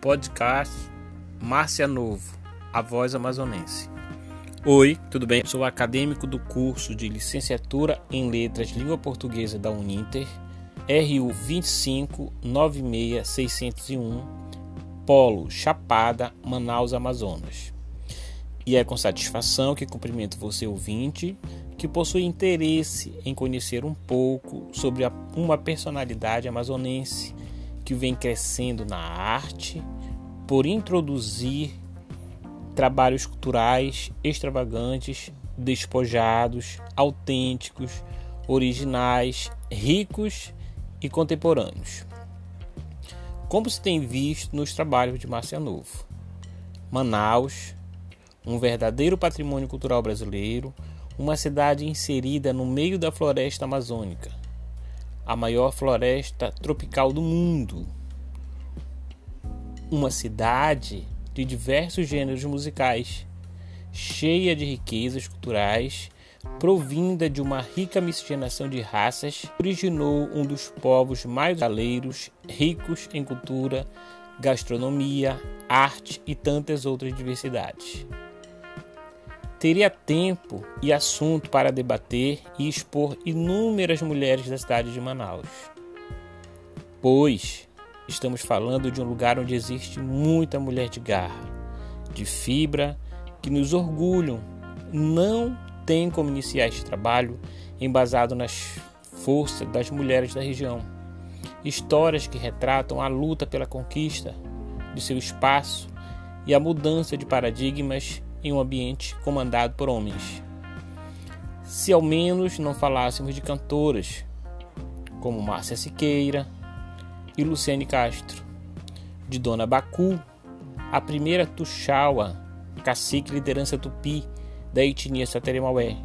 podcast Márcia Novo, a voz amazonense. Oi, tudo bem? Sou acadêmico do curso de Licenciatura em Letras Língua Portuguesa da Uninter, RU 2596601, Polo Chapada, Manaus, Amazonas. E é com satisfação que cumprimento você ouvinte que possui interesse em conhecer um pouco sobre uma personalidade amazonense que vem crescendo na arte por introduzir trabalhos culturais extravagantes, despojados, autênticos, originais, ricos e contemporâneos. Como se tem visto nos trabalhos de Márcia Novo. Manaus, um verdadeiro patrimônio cultural brasileiro, uma cidade inserida no meio da floresta amazônica, a maior floresta tropical do mundo. Uma cidade de diversos gêneros musicais, cheia de riquezas culturais, provinda de uma rica miscigenação de raças, originou um dos povos mais galeiros, ricos em cultura, gastronomia, arte e tantas outras diversidades teria tempo e assunto para debater e expor inúmeras mulheres da cidade de Manaus. Pois estamos falando de um lugar onde existe muita mulher de garra, de fibra, que nos orgulham. Não tem como iniciar este trabalho embasado nas forças das mulheres da região. Histórias que retratam a luta pela conquista de seu espaço e a mudança de paradigmas em um ambiente comandado por homens. Se ao menos não falássemos de cantoras como Márcia Siqueira e Luciane Castro, de Dona Bacu, a primeira Tuxaua, cacique liderança tupi da etnia Sateremaué,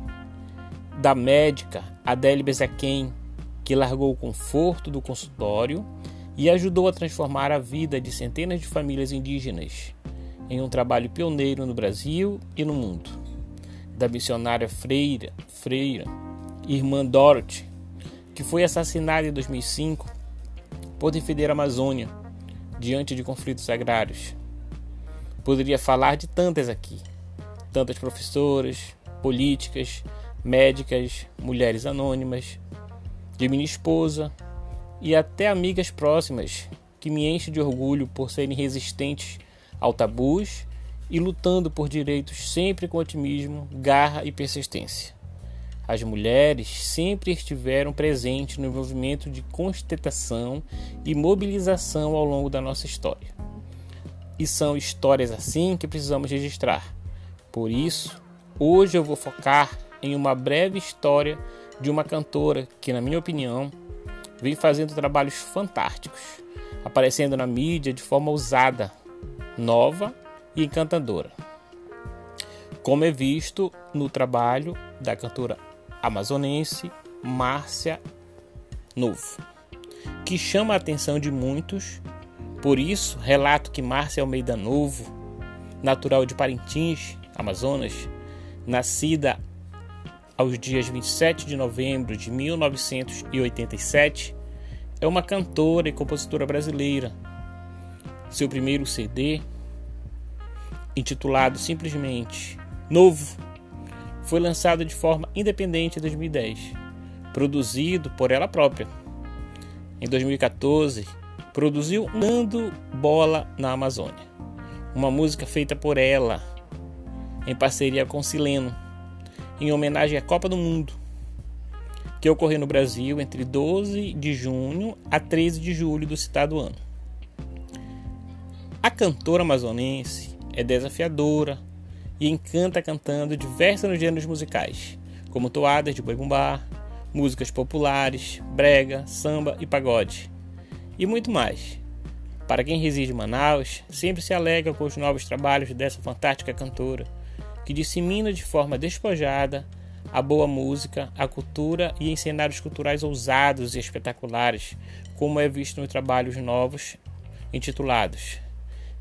da médica Adele Bezaquem, que largou o conforto do consultório e ajudou a transformar a vida de centenas de famílias indígenas em um trabalho pioneiro no Brasil e no mundo. Da missionária Freira, Freira irmã Dorothy, que foi assassinada em 2005 por defender a Amazônia diante de conflitos agrários. Poderia falar de tantas aqui, tantas professoras, políticas, médicas, mulheres anônimas, de minha esposa e até amigas próximas que me enchem de orgulho por serem resistentes ao tabus e lutando por direitos sempre com otimismo, garra e persistência. As mulheres sempre estiveram presentes no movimento de constatação e mobilização ao longo da nossa história. E são histórias assim que precisamos registrar. Por isso, hoje eu vou focar em uma breve história de uma cantora que, na minha opinião, vem fazendo trabalhos fantásticos, aparecendo na mídia de forma ousada, nova e encantadora, como é visto no trabalho da cantora amazonense Márcia Novo, que chama a atenção de muitos. Por isso, relato que Márcia Almeida Novo, natural de Parintins, Amazonas, nascida aos dias 27 de novembro de 1987, é uma cantora e compositora brasileira seu primeiro CD, intitulado simplesmente Novo, foi lançado de forma independente em 2010, produzido por ela própria. Em 2014, produziu Nando Bola na Amazônia, uma música feita por ela, em parceria com Sileno, em homenagem à Copa do Mundo, que ocorreu no Brasil entre 12 de junho a 13 de julho do citado ano. A cantora amazonense é desafiadora e encanta cantando diversos gêneros musicais, como toadas de boi bumbá, músicas populares, brega, samba e pagode, e muito mais. Para quem reside em Manaus, sempre se alega com os novos trabalhos dessa fantástica cantora, que dissemina de forma despojada a boa música, a cultura e em cenários culturais ousados e espetaculares, como é visto nos trabalhos novos intitulados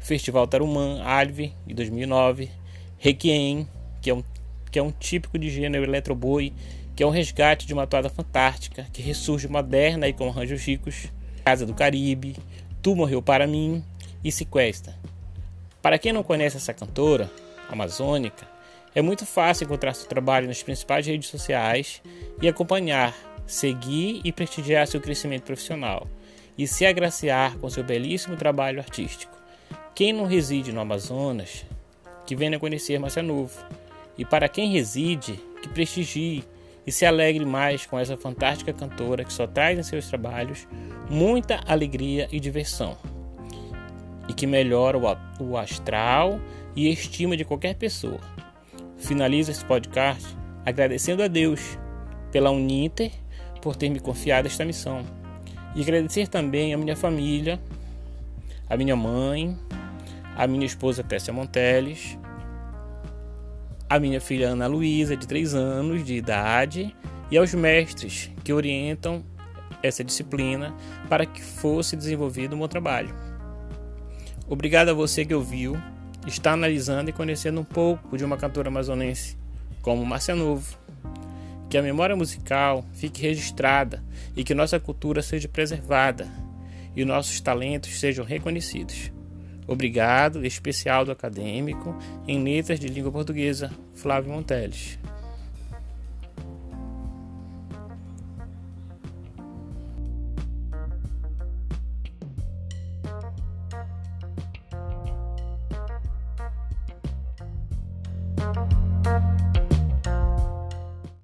Festival Tarumã, Alve, de 2009, Requiem, que é um, que é um típico de gênero eletroboi, que é um resgate de uma toada fantástica, que ressurge moderna e com arranjos ricos, Casa do Caribe, Tu Morreu Para Mim, e sequestra. Para quem não conhece essa cantora amazônica, é muito fácil encontrar seu trabalho nas principais redes sociais e acompanhar, seguir e prestigiar seu crescimento profissional e se agraciar com seu belíssimo trabalho artístico. Quem não reside no Amazonas, que venha conhecer Márcia Novo. E para quem reside, que prestigie e se alegre mais com essa fantástica cantora que só traz em seus trabalhos muita alegria e diversão. E que melhora o astral e estima de qualquer pessoa. Finalizo esse podcast agradecendo a Deus pela Uninter por ter me confiado esta missão. E agradecer também a minha família, a minha mãe, a minha esposa Tessia Monteles, a minha filha Ana Luísa, de 3 anos de idade, e aos mestres que orientam essa disciplina para que fosse desenvolvido um bom trabalho. Obrigado a você que ouviu está analisando e conhecendo um pouco de uma cantora amazonense como Márcia Novo. Que a memória musical fique registrada e que nossa cultura seja preservada e nossos talentos sejam reconhecidos. Obrigado, especial do acadêmico em letras de língua portuguesa, Flávio Monteles.